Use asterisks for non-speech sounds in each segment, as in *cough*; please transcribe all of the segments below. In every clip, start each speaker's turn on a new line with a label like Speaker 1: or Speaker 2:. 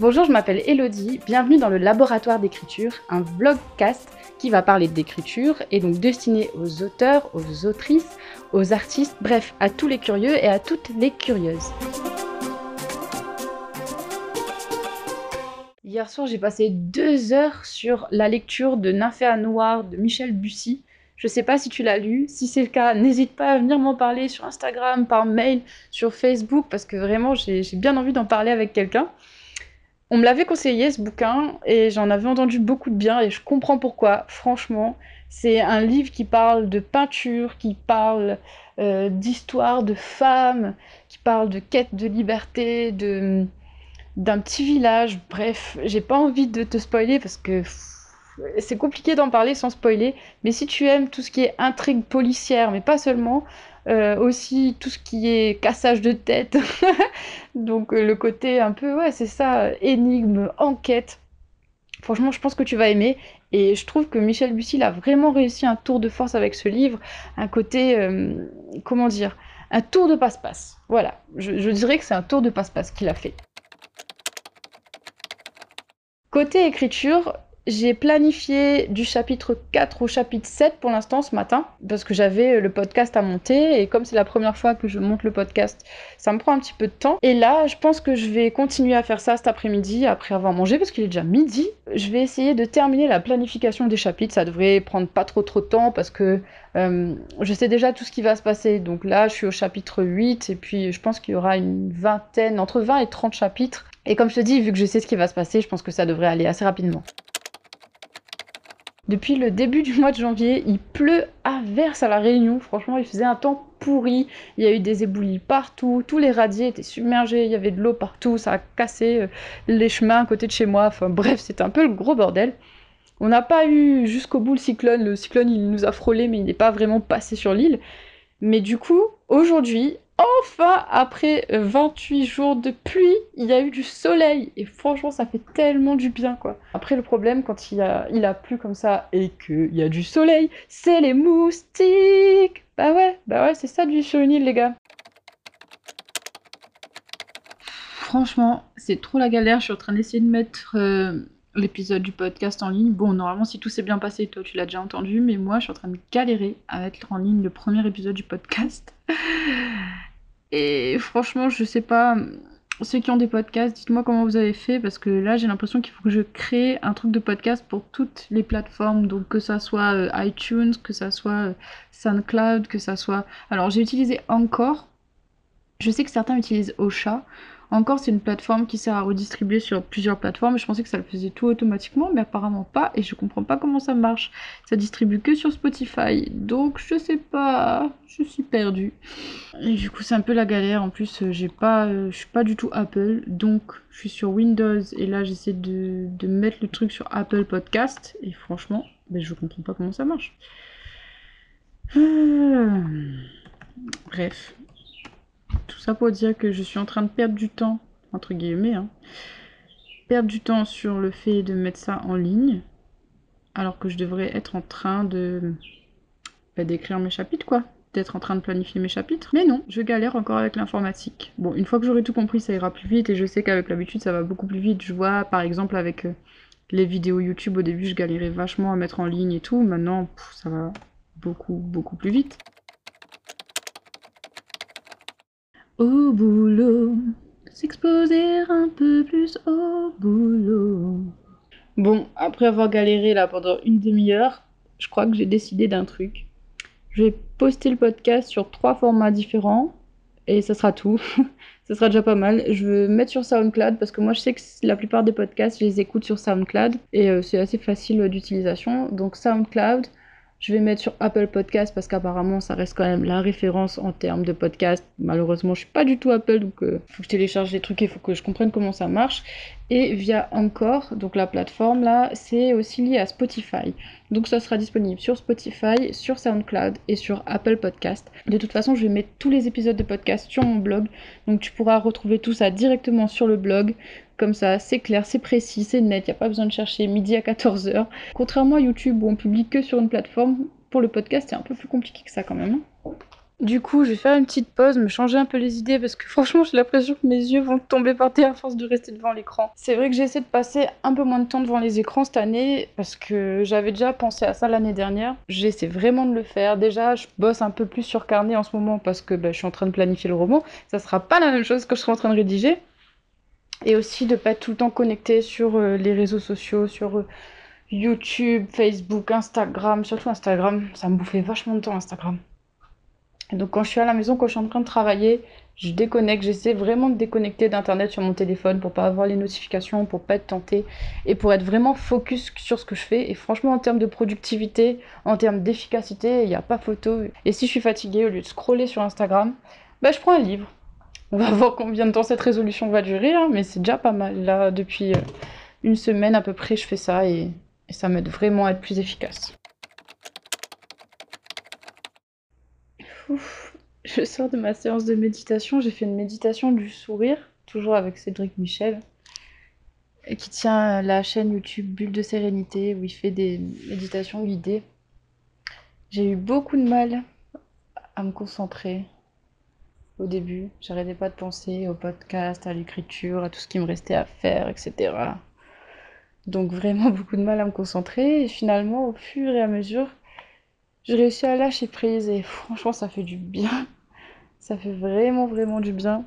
Speaker 1: Bonjour, je m'appelle Elodie, bienvenue dans le Laboratoire d'écriture, un vlogcast qui va parler d'écriture et donc destiné aux auteurs, aux autrices, aux artistes, bref, à tous les curieux et à toutes les curieuses. Hier soir, j'ai passé deux heures sur la lecture de Nymphéa Noir de Michel Bussy. Je sais pas si tu l'as lu. Si c'est le cas, n'hésite pas à venir m'en parler sur Instagram, par mail, sur Facebook, parce que vraiment, j'ai bien envie d'en parler avec quelqu'un. On me l'avait conseillé ce bouquin et j'en avais entendu beaucoup de bien et je comprends pourquoi. Franchement, c'est un livre qui parle de peinture, qui parle euh, d'histoire de femmes, qui parle de quête de liberté, de d'un petit village. Bref, j'ai pas envie de te spoiler parce que c'est compliqué d'en parler sans spoiler. Mais si tu aimes tout ce qui est intrigue policière, mais pas seulement, euh, aussi tout ce qui est cassage de tête. *laughs* Donc euh, le côté un peu, ouais, c'est ça, énigme, enquête. Franchement, je pense que tu vas aimer. Et je trouve que Michel Bussy a vraiment réussi un tour de force avec ce livre. Un côté, euh, comment dire, un tour de passe-passe. Voilà, je, je dirais que c'est un tour de passe-passe qu'il a fait. Côté écriture, j'ai planifié du chapitre 4 au chapitre 7 pour l'instant ce matin, parce que j'avais le podcast à monter, et comme c'est la première fois que je monte le podcast, ça me prend un petit peu de temps. Et là, je pense que je vais continuer à faire ça cet après-midi, après avoir mangé, parce qu'il est déjà midi. Je vais essayer de terminer la planification des chapitres, ça devrait prendre pas trop trop de temps, parce que euh, je sais déjà tout ce qui va se passer. Donc là, je suis au chapitre 8, et puis je pense qu'il y aura une vingtaine, entre 20 et 30 chapitres. Et comme je te dis, vu que je sais ce qui va se passer, je pense que ça devrait aller assez rapidement. Depuis le début du mois de janvier, il pleut à verse à la Réunion. Franchement, il faisait un temps pourri. Il y a eu des éboulis partout. Tous les radiers étaient submergés. Il y avait de l'eau partout. Ça a cassé euh, les chemins à côté de chez moi. Enfin bref, c'était un peu le gros bordel. On n'a pas eu jusqu'au bout le cyclone. Le cyclone, il nous a frôlé, mais il n'est pas vraiment passé sur l'île. Mais du coup, aujourd'hui, enfin, après 28 jours de pluie, il y a eu du soleil. Et franchement, ça fait tellement du bien, quoi. Après, le problème, quand il a, plu comme ça et qu'il y a du soleil, c'est les moustiques. Bah ouais, bah ouais, c'est ça du sur une les gars. Franchement, c'est trop la galère. Je suis en train d'essayer de mettre euh, l'épisode du podcast en ligne. Bon, normalement, si tout s'est bien passé, toi, tu l'as déjà entendu, mais moi, je suis en train de galérer à mettre en ligne le premier épisode du podcast. *laughs* Et franchement, je sais pas. Ceux qui ont des podcasts, dites-moi comment vous avez fait parce que là j'ai l'impression qu'il faut que je crée un truc de podcast pour toutes les plateformes, donc que ça soit euh, iTunes, que ça soit euh, SoundCloud, que ça soit. Alors j'ai utilisé encore. Je sais que certains utilisent Ocha. Encore, c'est une plateforme qui sert à redistribuer sur plusieurs plateformes. Je pensais que ça le faisait tout automatiquement, mais apparemment pas. Et je comprends pas comment ça marche. Ça distribue que sur Spotify. Donc, je sais pas. Je suis perdue. Et du coup, c'est un peu la galère. En plus, euh, j'ai pas, euh, je suis pas du tout Apple. Donc, je suis sur Windows. Et là, j'essaie de, mettre le truc sur Apple Podcast. Et franchement, ben, je comprends pas comment ça marche. Ah. Bref, tout ça pour dire que je suis en train de perdre du temps, entre guillemets, hein. perdre du temps sur le fait de mettre ça en ligne, alors que je devrais être en train de bah, d'écrire mes chapitres, quoi. D'être en train de planifier mes chapitres. Mais non, je galère encore avec l'informatique. Bon, une fois que j'aurai tout compris, ça ira plus vite, et je sais qu'avec l'habitude, ça va beaucoup plus vite. Je vois, par exemple, avec euh, les vidéos YouTube, au début, je galérais vachement à mettre en ligne et tout. Maintenant, ça va beaucoup, beaucoup plus vite. Au boulot, s'exposer un peu plus au boulot. Bon, après avoir galéré là pendant une demi-heure, je crois que j'ai décidé d'un truc. Je vais poster le podcast sur trois formats différents et ça sera tout. *laughs* ça sera déjà pas mal. Je vais mettre sur SoundCloud parce que moi je sais que la plupart des podcasts, je les écoute sur SoundCloud et euh, c'est assez facile d'utilisation. Donc SoundCloud, je vais mettre sur Apple Podcast parce qu'apparemment ça reste quand même la référence en termes de podcast. Malheureusement, je suis pas du tout Apple donc euh, faut que je télécharge des trucs et il faut que je comprenne comment ça marche. Et via Encore, donc la plateforme là, c'est aussi lié à Spotify. Donc ça sera disponible sur Spotify, sur SoundCloud et sur Apple Podcast. De toute façon, je vais mettre tous les épisodes de podcast sur mon blog. Donc tu pourras retrouver tout ça directement sur le blog. Comme ça, c'est clair, c'est précis, c'est net, il n'y a pas besoin de chercher midi à 14h. Contrairement à YouTube où on publie que sur une plateforme, pour le podcast, c'est un peu plus compliqué que ça quand même. Hein. Du coup, je vais faire une petite pause, me changer un peu les idées parce que franchement, j'ai l'impression que mes yeux vont tomber par terre à force de rester devant l'écran. C'est vrai que j'essaie de passer un peu moins de temps devant les écrans cette année parce que j'avais déjà pensé à ça l'année dernière. J'essaie vraiment de le faire. Déjà, je bosse un peu plus sur carnet en ce moment parce que bah, je suis en train de planifier le roman. Ça sera pas la même chose que je serai en train de rédiger. Et aussi de pas être tout le temps connecté sur euh, les réseaux sociaux, sur euh, YouTube, Facebook, Instagram, surtout Instagram. Ça me bouffait vachement de temps Instagram. Donc quand je suis à la maison, quand je suis en train de travailler, je déconnecte, j'essaie vraiment de déconnecter d'internet sur mon téléphone pour pas avoir les notifications, pour pas être tenté et pour être vraiment focus sur ce que je fais. Et franchement, en termes de productivité, en termes d'efficacité, il n'y a pas photo. Et si je suis fatiguée, au lieu de scroller sur Instagram, bah, je prends un livre. On va voir combien de temps cette résolution va durer, hein, mais c'est déjà pas mal. Là, depuis euh, une semaine à peu près, je fais ça et ça m'aide vraiment à être plus efficace. je sors de ma séance de méditation. J'ai fait une méditation du sourire, toujours avec Cédric Michel, qui tient la chaîne YouTube Bulle de Sérénité, où il fait des méditations guidées. J'ai eu beaucoup de mal à me concentrer au début. J'arrêtais pas de penser au podcast, à l'écriture, à tout ce qui me restait à faire, etc. Donc vraiment *laughs* beaucoup de mal à me concentrer. Et finalement, au fur et à mesure, j'ai réussi à lâcher prise et franchement, ça fait du bien. Ça fait vraiment, vraiment du bien.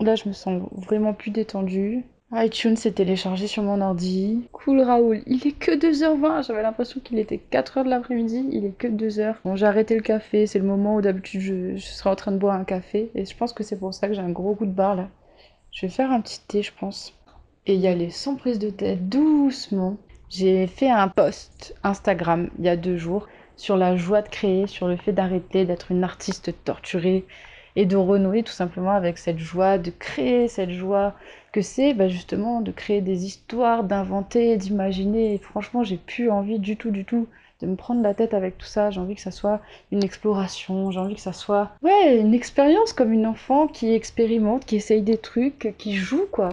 Speaker 1: Là, je me sens vraiment plus détendue. iTunes s'est téléchargé sur mon ordi. Cool Raoul, il est que 2h20. J'avais l'impression qu'il était 4h de l'après-midi. Il est que 2h. Bon, j'ai arrêté le café. C'est le moment où d'habitude je, serais en train de boire un café. Et je pense que c'est pour ça que j'ai un gros coup de barre là. Je vais faire un petit thé, je pense. Et y aller sans prise de tête, doucement. J'ai fait un post Instagram il y a deux jours sur la joie de créer, sur le fait d'arrêter d'être une artiste torturée et de renouer tout simplement avec cette joie de créer, cette joie que c'est bah, justement de créer des histoires, d'inventer, d'imaginer. Franchement, j'ai plus envie du tout, du tout de me prendre la tête avec tout ça. J'ai envie que ça soit une exploration, j'ai envie que ça soit ouais, une expérience comme une enfant qui expérimente, qui essaye des trucs, qui joue quoi.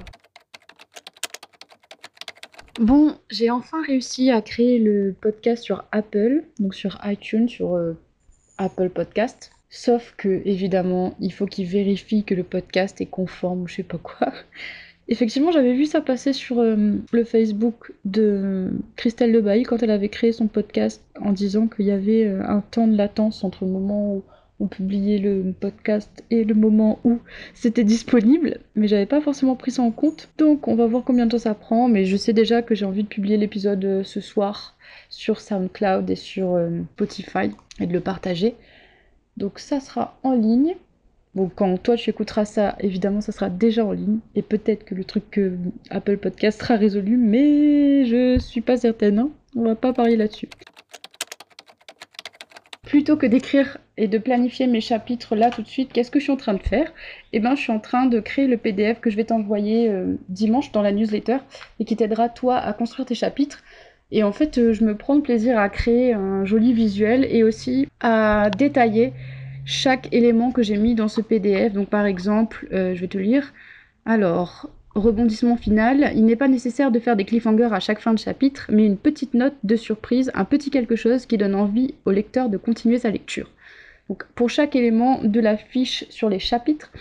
Speaker 1: Bon, j'ai enfin réussi à créer le podcast sur Apple, donc sur iTunes, sur euh, Apple Podcast. Sauf que, évidemment, il faut qu'il vérifie que le podcast est conforme ou je sais pas quoi. Effectivement, j'avais vu ça passer sur euh, le Facebook de Christelle Lebailly quand elle avait créé son podcast en disant qu'il y avait euh, un temps de latence entre le moment où on publiait le podcast et le moment où c'était disponible, mais j'avais pas forcément pris ça en compte. Donc on va voir combien de temps ça prend, mais je sais déjà que j'ai envie de publier l'épisode euh, ce soir sur SoundCloud et sur Spotify et de le partager. Donc ça sera en ligne. Bon, quand toi tu écouteras ça, évidemment, ça sera déjà en ligne. Et peut-être que le truc que Apple Podcast sera résolu, mais je suis pas certaine. Hein. On va pas parier là-dessus plutôt que d'écrire et de planifier mes chapitres là tout de suite, qu'est-ce que je suis en train de faire? Eh bien, je suis en train de créer le PDF que je vais t'envoyer euh, dimanche dans la newsletter et qui t'aidera toi à construire tes chapitres. Et en fait, euh, je me prends de plaisir à créer un joli visuel et aussi à détailler chaque élément que j'ai mis dans ce PDF. Donc par exemple, euh, je vais te lire. Alors, rebondissement final, il n'est pas nécessaire de faire des cliffhangers à chaque fin de chapitre, mais une petite note de surprise, un petit quelque chose qui donne envie au lecteur de continuer sa lecture. Donc pour chaque élément de la fiche sur les chapitres,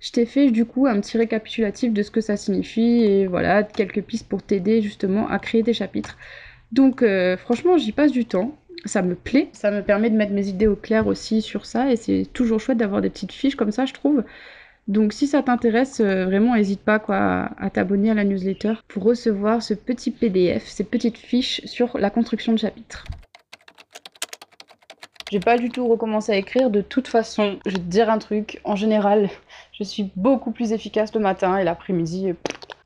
Speaker 1: je t'ai fait du coup un petit récapitulatif de ce que ça signifie et voilà, quelques pistes pour t'aider justement à créer tes chapitres. Donc euh, franchement, j'y passe du temps. Ça me plaît, ça me permet de mettre mes idées au clair aussi sur ça et c'est toujours chouette d'avoir des petites fiches comme ça, je trouve. Donc si ça t'intéresse, euh, vraiment n'hésite pas quoi, à t'abonner à la newsletter pour recevoir ce petit PDF, ces petites fiches sur la construction de chapitres. J'ai pas du tout recommencé à écrire, de toute façon, je vais te dire un truc, en général, je suis beaucoup plus efficace le matin et l'après-midi.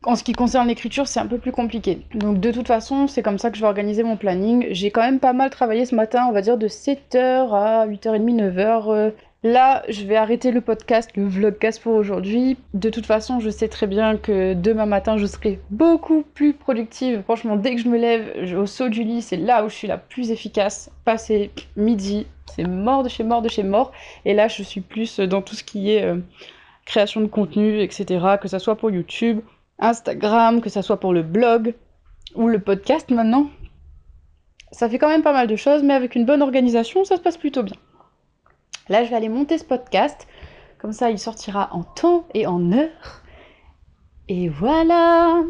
Speaker 1: En ce qui concerne l'écriture, c'est un peu plus compliqué. Donc de toute façon, c'est comme ça que je vais organiser mon planning. J'ai quand même pas mal travaillé ce matin, on va dire de 7h à 8h30, 9h. Là, je vais arrêter le podcast, le vlogcast pour aujourd'hui. De toute façon, je sais très bien que demain matin, je serai beaucoup plus productive. Franchement, dès que je me lève au saut du lit, c'est là où je suis la plus efficace. Passer midi, c'est mort de chez mort de chez mort. Et là, je suis plus dans tout ce qui est euh, création de contenu, etc. Que ça soit pour YouTube, Instagram, que ça soit pour le blog ou le podcast maintenant. Ça fait quand même pas mal de choses, mais avec une bonne organisation, ça se passe plutôt bien. Là, je vais aller monter ce podcast. Comme ça, il sortira en temps et en heure. Et voilà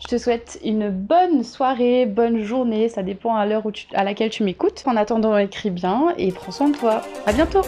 Speaker 1: Je te souhaite une bonne soirée, bonne journée, ça dépend à l'heure à laquelle tu m'écoutes. En attendant, écris bien et prends soin de toi. À bientôt